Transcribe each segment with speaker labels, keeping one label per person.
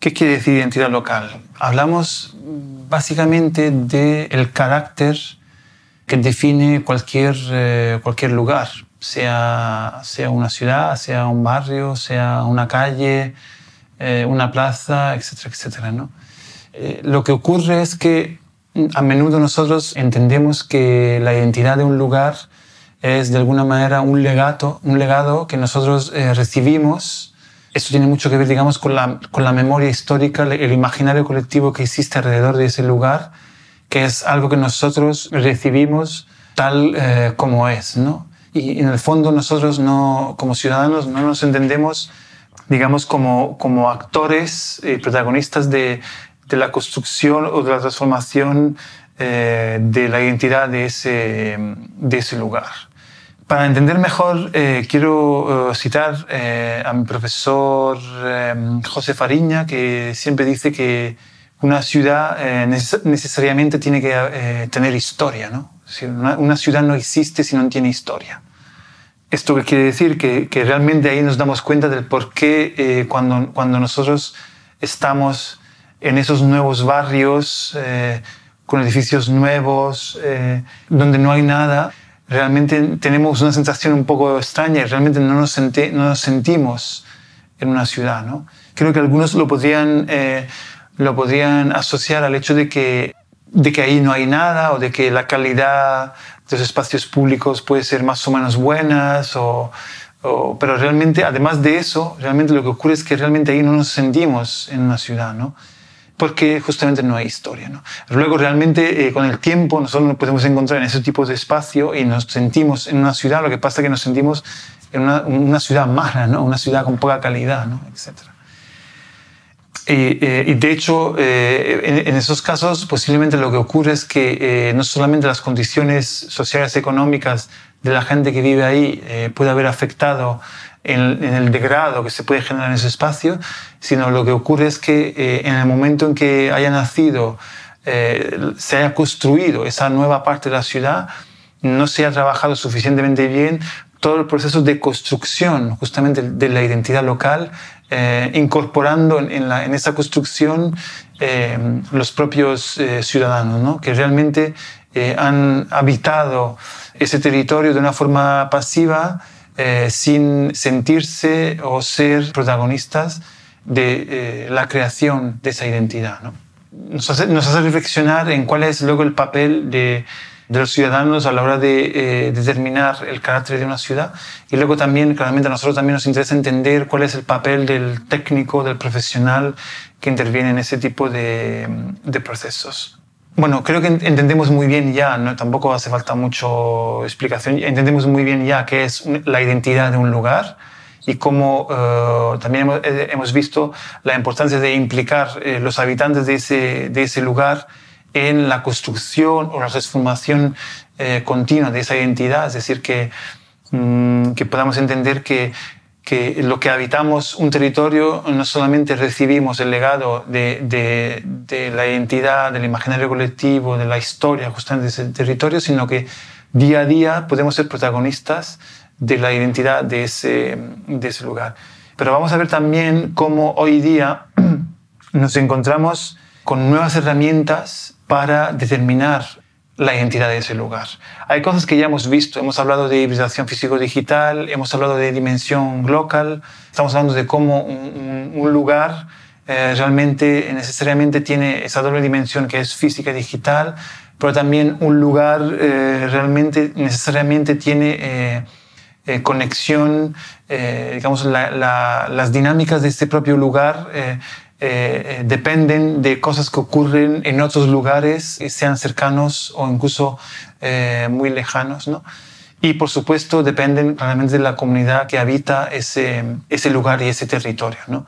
Speaker 1: ¿Qué quiere decir identidad local? Hablamos básicamente del carácter que define cualquier, eh, cualquier lugar, sea, sea una ciudad, sea un barrio, sea una calle, eh, una plaza, etcétera, etcétera. ¿no? Eh, lo que ocurre es que a menudo nosotros entendemos que la identidad de un lugar es de alguna manera un legado, un legado que nosotros recibimos esto tiene mucho que ver, digamos, con la, con la memoria histórica, el imaginario colectivo que existe alrededor de ese lugar, que es algo que nosotros recibimos tal eh, como es, ¿no? Y en el fondo nosotros no, como ciudadanos no nos entendemos, digamos, como, como actores y protagonistas de, de la construcción o de la transformación eh, de la identidad de ese, de ese lugar. Para entender mejor, eh, quiero eh, citar eh, a mi profesor José Fariña, que siempre dice que una ciudad necesariamente tiene que tener historia. ¿no? Una, ciudad no existe si no tiene historia. Esto quiere decir que, que realmente ahí nos damos cuenta del por qué cuando, cuando nosotros estamos en esos nuevos barrios, con edificios nuevos, donde no hay nada, realmente tenemos una sensación un poco extraña y realmente no nos, no nos sentimos en una ciudad. ¿no? Creo que algunos lo podrían, eh, lo podrían asociar al hecho de que, de que ahí no hay nada o de que la calidad de los espacios públicos puede ser más o menos buenas o, pero realmente, además de eso, realmente lo que ocurre es que realmente ahí no nos sentimos en una ciudad, ¿no? Porque justamente no hay historia. ¿no? Luego realmente eh, con el tiempo nosotros nos podemos encontrar en ese tipo de espacio y nos sentimos en una ciudad, lo que pasa es que nos sentimos en una, una ciudad mala, ¿no? una ciudad con poca calidad, ¿no? etc. Eh, y, de hecho, eh, en, esos casos posiblemente lo que ocurre es que no solamente las condiciones sociales y económicas de la gente que vive ahí puede haber afectado en, el degrado que se puede generar en ese espacio, sino lo que ocurre es que eh, en el momento en que haya nacido, eh, se haya construido esa nueva parte de la ciudad, no se ha trabajado suficientemente bien todo el proceso de construcción justamente de la identidad local, eh, incorporando en, la, en, esa construcción los propios ciudadanos, ¿no? que realmente han habitado ese territorio de una forma pasiva, eh, sin sentirse o ser protagonistas de eh, la creación de esa identidad. ¿no? Nos, hace, nos, hace, reflexionar en cuál es luego el papel de, de los ciudadanos a la hora de eh, determinar el carácter de una ciudad y luego también, claramente a nosotros también nos interesa entender cuál es el papel del técnico, del profesional que interviene en ese tipo de, de procesos. Bueno, creo que entendemos muy bien ya, ¿no? tampoco hace falta mucho explicación, entendemos muy bien ya qué es la identidad de un lugar y cómo eh, también eh, hemos, visto la importancia de implicar eh, los habitantes de ese, de ese lugar en la construcción o la transformación continua de esa identidad, es decir, que, mm, que podamos entender que que lo que habitamos un territorio no solamente recibimos el legado de, de, la identidad, del imaginario colectivo, de la historia justamente de ese territorio, sino que día a día podemos ser protagonistas de la identidad de ese, de ese lugar. Pero vamos a ver también cómo hoy día nos encontramos con nuevas herramientas para determinar la identidad de ese lugar. Hay cosas que ya hemos visto, hemos hablado de hibridación físico-digital, hemos hablado de dimensión local, estamos hablando de cómo un, lugar realmente necesariamente tiene esa doble dimensión que es física y digital, pero también un lugar realmente necesariamente tiene conexión, digamos, las dinámicas de este propio lugar eh, dependen de cosas que ocurren en otros lugares, sean cercanos o incluso eh, muy lejanos, ¿no? Y por supuesto dependen claramente de la comunidad que habita ese, ese lugar y ese territorio, ¿no?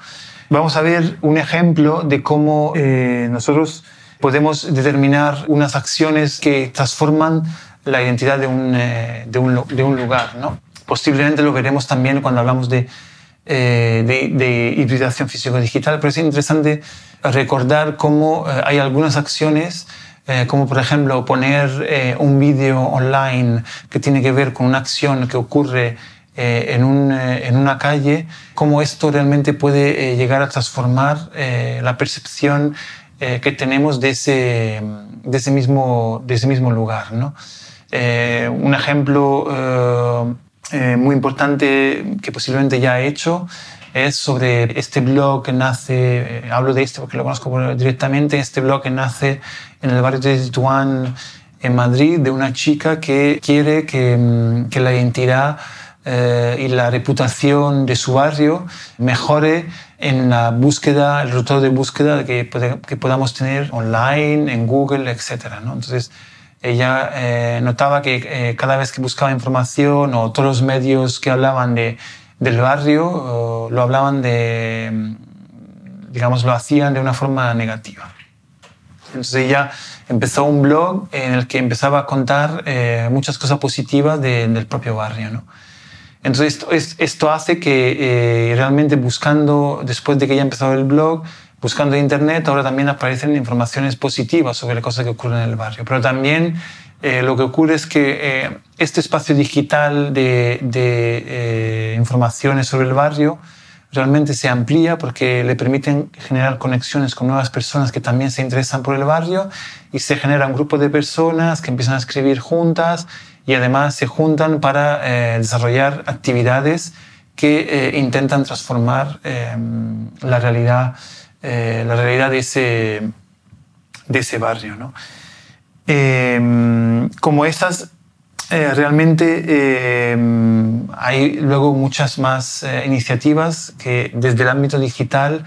Speaker 1: Vamos a ver un ejemplo de cómo eh, nosotros podemos determinar unas acciones que transforman la identidad de un, de un, de un lugar, ¿no? Posiblemente lo veremos también cuando hablamos de eh, de, hibridación físico-digital, pero es interesante recordar cómo eh, hay algunas acciones, eh, como por ejemplo poner un vídeo online que tiene que ver con una acción que ocurre en, un, en, una calle, cómo esto realmente puede llegar a transformar la percepción que tenemos de ese, de ese, mismo, de ese mismo lugar. ¿no? un ejemplo eh, muy importante que posiblemente ya he hecho es sobre este blog que nace, eh, hablo de este porque lo conozco directamente, este blog que nace en el barrio de Tetuán en Madrid de una chica que quiere que, mm, que la identidad eh, y la reputación de su barrio mejore en la búsqueda, el resultado de búsqueda que, que podamos tener online, en Google, etc. ¿no? Entonces, ella eh, notaba que eh, cada vez que buscaba información o todos los medios que hablaban de, del barrio lo hablaban de, mm, digamos, lo hacían de una forma negativa. Entonces ella empezó un blog en el que empezaba a contar eh, muchas cosas positivas del propio barrio. ¿no? Entonces esto, esto hace que realmente buscando, después de que ella empezó el blog, buscando Internet, ahora también aparecen informaciones positivas sobre las cosas que ocurren en el barrio. Pero también eh, lo que ocurre es que eh, este espacio digital de, de eh, informaciones sobre el barrio realmente se amplía porque le permiten generar conexiones con nuevas personas que también se interesan por el barrio y se genera un grupo de personas que empiezan a escribir juntas y además se juntan para desarrollar actividades que intentan transformar la realidad eh, la realidad de ese, de ese barrio. ¿no? Em, como estas, eh, realmente em, hay luego muchas más eh, iniciativas que desde el ámbito digital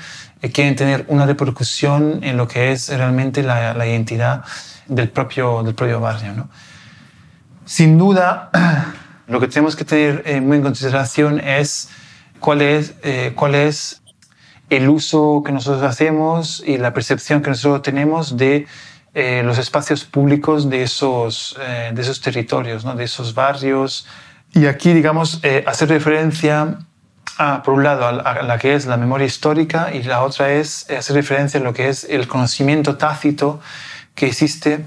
Speaker 1: quieren tener una repercusión en lo que es realmente la, la identidad del propio, del propio barrio. ¿no? Sin duda, lo que tenemos que tener muy en consideración es cuál es, cuál es el uso que nosotros hacemos y la percepción que nosotros tenemos de eh, los espacios públicos de esos, eh, de esos territorios, ¿no? de esos barrios. Y aquí, digamos, eh, hacer referencia, a, por un lado, a, la que es la memoria histórica y la otra es hacer referencia a lo que es el conocimiento tácito que existe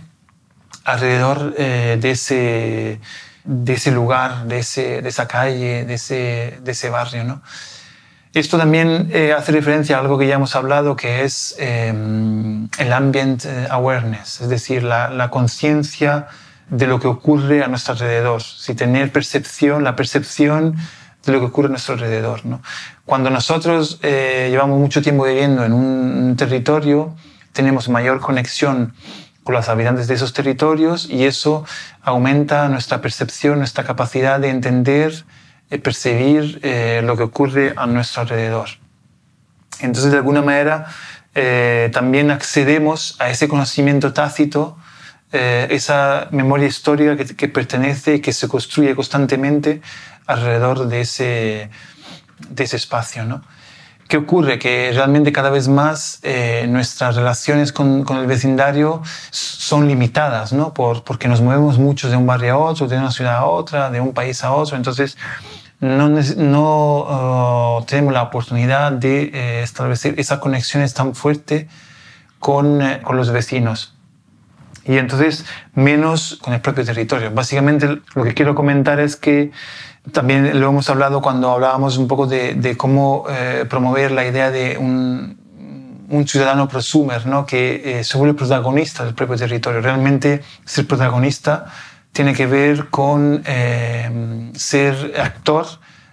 Speaker 1: alrededor de, ese, de ese lugar, de, ese, de esa calle, de ese, de ese barrio. ¿no? Esto también eh, hace referencia a algo que ya hemos hablado, que es em, el ambient eh, awareness, es decir, la, conciencia de lo que ocurre a nuestro alrededor, si tener percepción, la percepción de lo que ocurre a nuestro alrededor. ¿no? Cuando nosotros eh, llevamos mucho tiempo viviendo en un territorio, tenemos mayor conexión con los habitantes de esos territorios y eso aumenta nuestra percepción, nuestra capacidad de entender percibir eh, lo que ocurre a nuestro alrededor. Entonces, de alguna manera, eh, también accedemos a ese conocimiento tácito, eh, esa memoria histórica que, que, pertenece y que se construye constantemente alrededor de ese, de ese espacio. ¿no? ¿Qué ocurre? Que realmente cada vez más nuestras relaciones con, con, el vecindario son limitadas, ¿no? Por, porque nos movemos mucho de un barrio a otro, de una ciudad a otra, de un país a otro. Entonces, no, no uh, tenemos la oportunidad de eh, establecer esas conexiones tan fuertes con, eh, con, los vecinos. Y entonces menos con el propio territorio. Básicamente lo que quiero comentar es que también lo hemos hablado cuando hablábamos un poco de, de cómo eh, promover la idea de un, un ciudadano prosumer, ¿no? que se vuelve protagonista del propio territorio. Realmente ser protagonista tiene que ver con eh, ser actor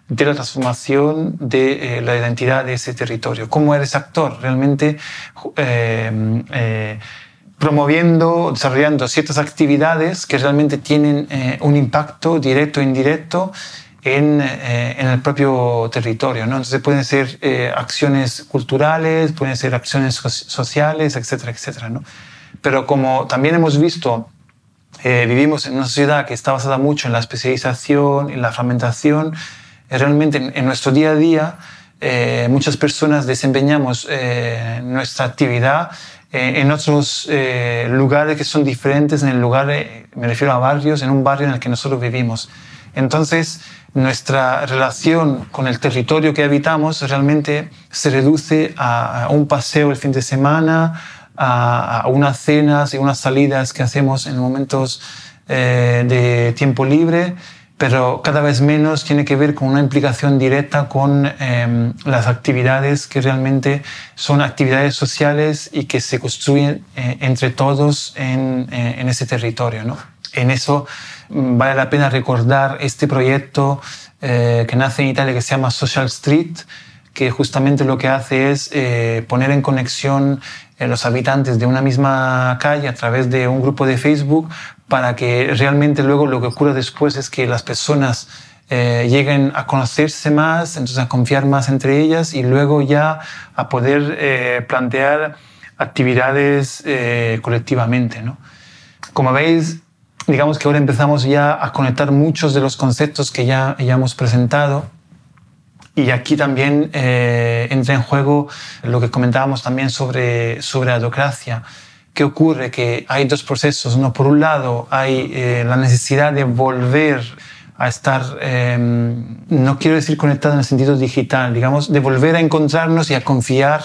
Speaker 1: de la transformación de la identidad de ese territorio. ¿Cómo eres actor? Realmente promoviendo, desarrollando ciertas actividades que realmente tienen un impacto directo e indirecto en, eh, en, el propio territorio. ¿no? Entonces pueden ser eh, acciones culturales, pueden ser acciones sociales, etcétera, etcétera. ¿no? Pero como también hemos visto, eh, vivimos en una sociedad que está basada mucho en la especialización, en la fragmentación, realmente en, en, nuestro día a día muchas personas desempeñamos nuestra actividad en otros lugares que son diferentes, en el lugar, me refiero a barrios, en un barrio en el que nosotros vivimos. Entonces, nuestra relación con el territorio que habitamos realmente se reduce a, un paseo el fin de semana, a, unas cenas y unas salidas que hacemos en momentos eh, de tiempo libre, pero cada vez menos tiene que ver con una implicación directa con em, las actividades que realmente son actividades sociales y que se construyen eh, entre todos en, eh, en ese territorio. ¿no? En eso vale la pena recordar este proyecto eh, que nace en Italia que se llama Social Street, que justamente lo que hace es eh, poner en conexión a los habitantes de una misma calle a través de un grupo de Facebook para que realmente luego lo que ocurra después es que las personas eh, lleguen a conocerse más, entonces a confiar más entre ellas y luego ya a poder plantear actividades colectivamente. ¿no? Como veis, digamos que ahora empezamos ya a conectar muchos de los conceptos que ya, ya hemos presentado. Y aquí también eh, entra en juego lo que comentábamos también sobre, sobre la autocracia. ¿Qué ocurre? Que hay dos procesos. ¿no? Por un lado, hay eh, la necesidad de volver a estar, em, no quiero decir conectado en el sentido digital, digamos, de volver a encontrarnos y a confiar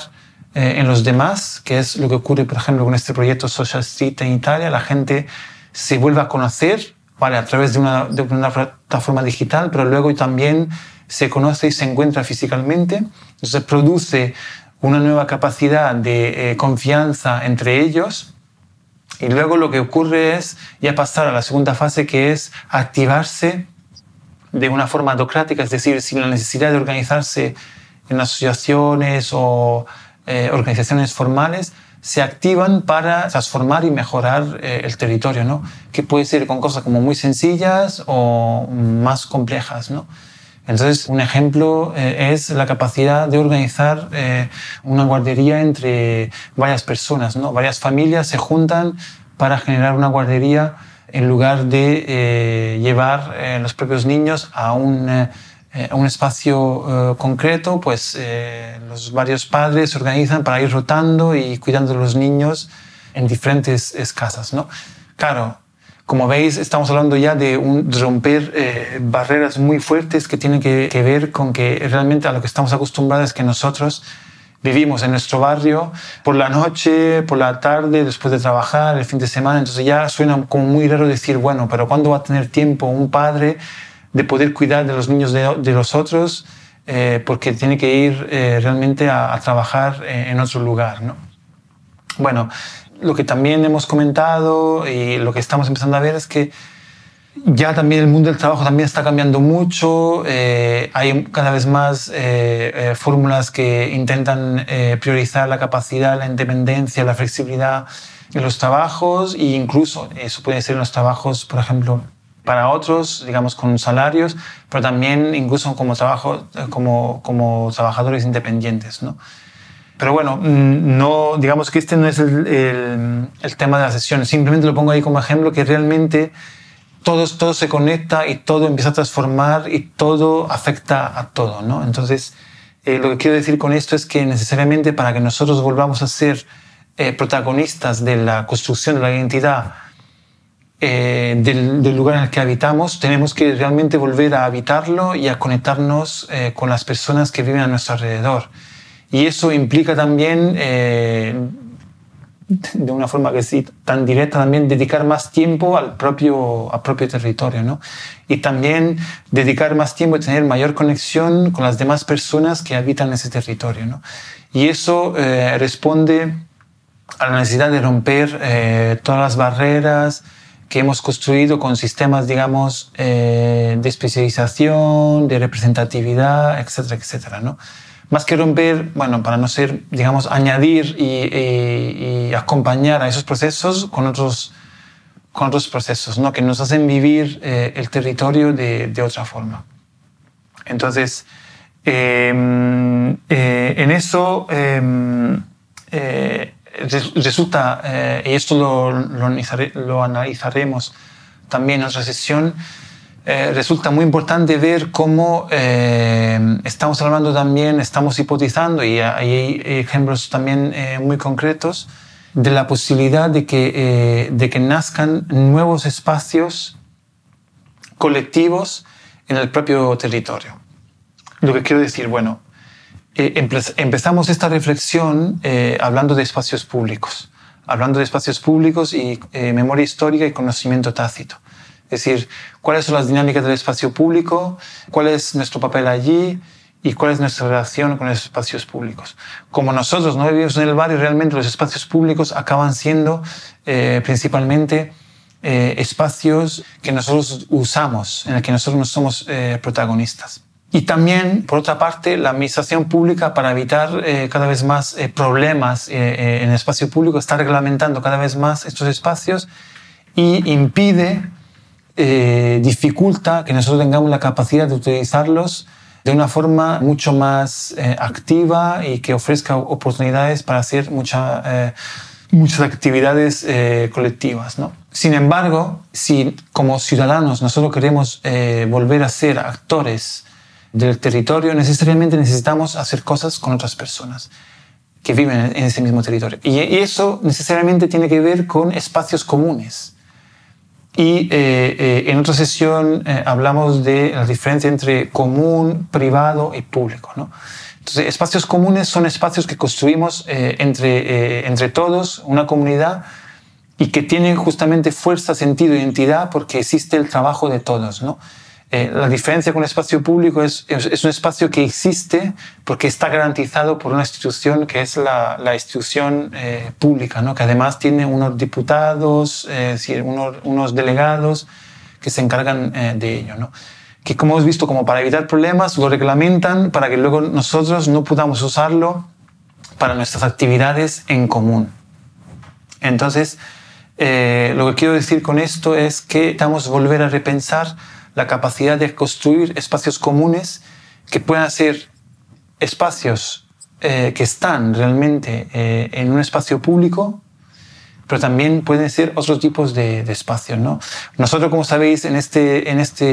Speaker 1: eh, en los demás, que es lo que ocurre, por ejemplo, con este proyecto Social Street en Italia. La gente se vuelve a conocer ¿vale? a través de una, de una plataforma digital, pero luego también se conoce y se encuentra físicamente. Entonces produce una nueva capacidad de eh, confianza entre ellos. Y luego lo que ocurre es ya pasar a la segunda fase, que es activarse de una forma autocrática, es decir, sin la necesidad de organizarse en asociaciones o eh, organizaciones formales, se activan para transformar y mejorar eh, el territorio, ¿no? Que puede ser con cosas como muy sencillas o más complejas, ¿no? Entonces, un ejemplo eh, es la capacidad de organizar eh, una guardería entre varias personas, ¿no? Varias familias se juntan para generar una guardería en lugar de llevar los propios niños a un eh, un espacio eh, concreto, pues eh, los varios padres se organizan para ir rotando y cuidando de los niños en diferentes casas. ¿no? Claro, como veis, estamos hablando ya de un, romper barreras muy fuertes que tienen que, que, ver con que realmente a lo que estamos acostumbrados es que nosotros vivimos en nuestro barrio por la noche, por la tarde, después de trabajar, el fin de semana. Entonces ya suena como muy raro decir, bueno, pero ¿cuándo va a tener tiempo un padre de poder cuidar de los niños de, los otros, eh, porque tiene que ir eh, realmente a, trabajar eh, en otro lugar. ¿no? Bueno, lo que también hemos comentado y lo que estamos empezando a ver es que ya también el mundo del trabajo también está cambiando mucho, hay cada vez más fórmulas que intentan priorizar la capacidad, la independencia, la flexibilidad en los trabajos e incluso eso puede ser en los trabajos, por ejemplo, para otros, digamos, con salarios, pero también incluso como, trabajo, como, como trabajadores independientes, ¿no? Pero bueno, mm, no, digamos que este no es el, el, tema de la sesión, simplemente lo pongo ahí como ejemplo que realmente todo, todo se conecta y todo empieza a transformar y todo afecta a todo, ¿no? Entonces, eh, lo que quiero decir con esto es que necesariamente para que nosotros volvamos a ser eh, protagonistas de la construcción de la identidad, eh, del, lugar en el que habitamos, tenemos que realmente volver a habitarlo y a conectarnos con las personas que viven a nuestro alrededor. Y eso implica también, eh, de una forma que sí, tan directa, también dedicar más tiempo al propio, al propio territorio, ¿no? Y también dedicar más tiempo y tener mayor conexión con las demás personas que habitan ese territorio, ¿no? Y eso responde a la necesidad de romper todas las barreras, que hemos construido con sistemas, digamos, de especialización, de representatividad, etcétera, etcétera, ¿no? Más que romper, bueno, para no ser, digamos, añadir y, y acompañar a esos procesos con otros con otros procesos, ¿no? que nos hacen vivir eh, el territorio de, de, otra forma. Entonces, em, eh, en eso em, eh, resulta, y esto lo, lo, analizaremos también en otra sesión, resulta muy importante ver cómo em, estamos hablando también, estamos hipotizando, y hay ejemplos también muy concretos, de la posibilidad de que, eh, de que nazcan nuevos espacios colectivos en el propio territorio. Lo que quiero decir, bueno, eh, empezamos esta reflexión eh, hablando de espacios públicos, hablando de espacios públicos y memoria histórica y conocimiento tácito. Es decir, cuáles son las dinámicas del espacio público, cuál es nuestro papel allí, y cuál es nuestra relación con los espacios públicos. Como nosotros no vivimos en el barrio, realmente los espacios públicos acaban siendo eh, principalmente eh, espacios que nosotros usamos, en el que nosotros no somos eh, protagonistas. Y también, por otra parte, la administración pública, para evitar cada vez más problemas en el espacio público, está reglamentando cada vez más estos espacios y impide, dificulta que nosotros tengamos la capacidad de utilizarlos de una forma mucho más eh, activa y que ofrezca oportunidades para hacer mucha, eh, muchas actividades eh, colectivas. ¿no? Sin embargo, si como ciudadanos nosotros queremos volver a ser actores del territorio, necesariamente necesitamos hacer cosas con otras personas que viven en ese mismo territorio. Y eso necesariamente tiene que ver con espacios comunes y eh, eh, en otra sesión eh, hablamos de la diferencia entre común, privado y público. ¿no? Entonces, espacios comunes son espacios que construimos entre, entre todos, una comunidad, y que tienen justamente fuerza, sentido, identidad, porque existe el trabajo de todos. ¿no? Eh, la diferencia con el espacio público es, es, un espacio que existe porque está garantizado por una institución que es la, la institución eh, pública, ¿no? que además tiene unos diputados, eh, unos, unos, delegados que se encargan de ello. ¿no? Que como hemos visto, como para evitar problemas, lo reglamentan para que luego nosotros no podamos usarlo para nuestras actividades en común. Entonces, lo que quiero decir con esto es que estamos volver a repensar la capacidad de construir espacios comunes que puedan ser espacios eh, que están realmente eh, en un espacio público, pero también pueden ser otros tipos de, espacios. ¿no? Nosotros, como sabéis, en este, en, este,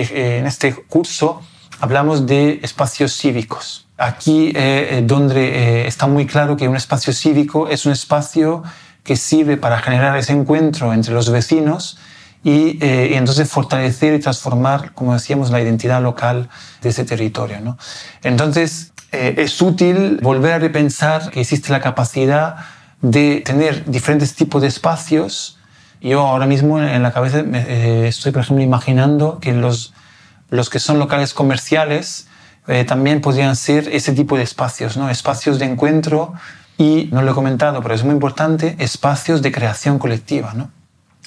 Speaker 1: eh, en este curso hablamos de espacios cívicos. Aquí, donde está muy claro que un espacio cívico es un espacio que sirve para generar ese encuentro entre los vecinos eh, y, entonces fortalecer y transformar, como decíamos, la identidad local de ese territorio. ¿no? Entonces eh, es útil volver a repensar que existe la capacidad de tener diferentes tipos de espacios. Yo ahora mismo en la cabeza eh, estoy, por ejemplo, imaginando que los, los que son locales comerciales también podrían ser ese tipo de espacios, ¿no? espacios de encuentro y, no lo he comentado, pero es muy importante, espacios de creación colectiva. ¿no?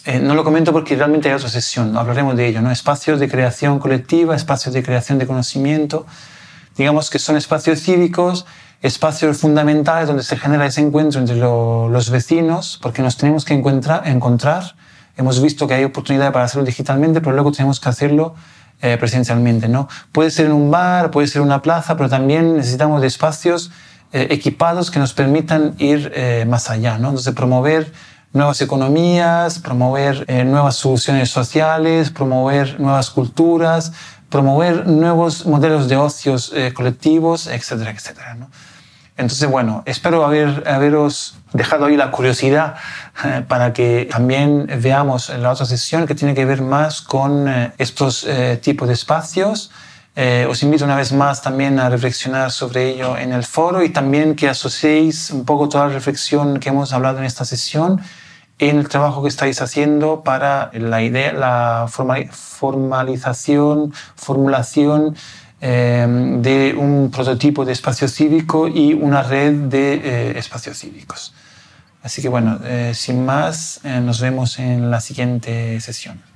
Speaker 1: Eh, no lo comento porque realmente hay otra sesión, hablaremos de ello, ¿no? espacios de creación colectiva, espacios de creación de conocimiento, digamos que son espacios cívicos, espacios fundamentales donde se genera ese encuentro entre los vecinos, porque nos tenemos que encontrar. Hemos visto que hay oportunidad para hacerlo digitalmente, pero luego tenemos que hacerlo eh, presencialmente. ¿no? Puede ser en un bar, puede ser en una plaza, pero también necesitamos de espacios eh, equipados que nos permitan ir más allá. ¿no? Entonces, promover nuevas economías, promover eh, nuevas soluciones sociales, promover nuevas culturas, promover nuevos modelos de ocios eh, colectivos, etcétera, etcétera. ¿no? Entonces, bueno, espero haber, haberos dejado ahí la curiosidad eh, para que también veamos en la otra sesión que tiene que ver más con estos tipos de espacios. os invito una vez más también a reflexionar sobre ello en el foro y también que asociéis un poco toda la reflexión que hemos hablado en esta sesión el trabajo que estáis haciendo para la idea, la formalización, formulación eh, de un prototipo de espacio cívico y una red de eh, espacios cívicos. Así que bueno, sin más, nos vemos en la siguiente sesión.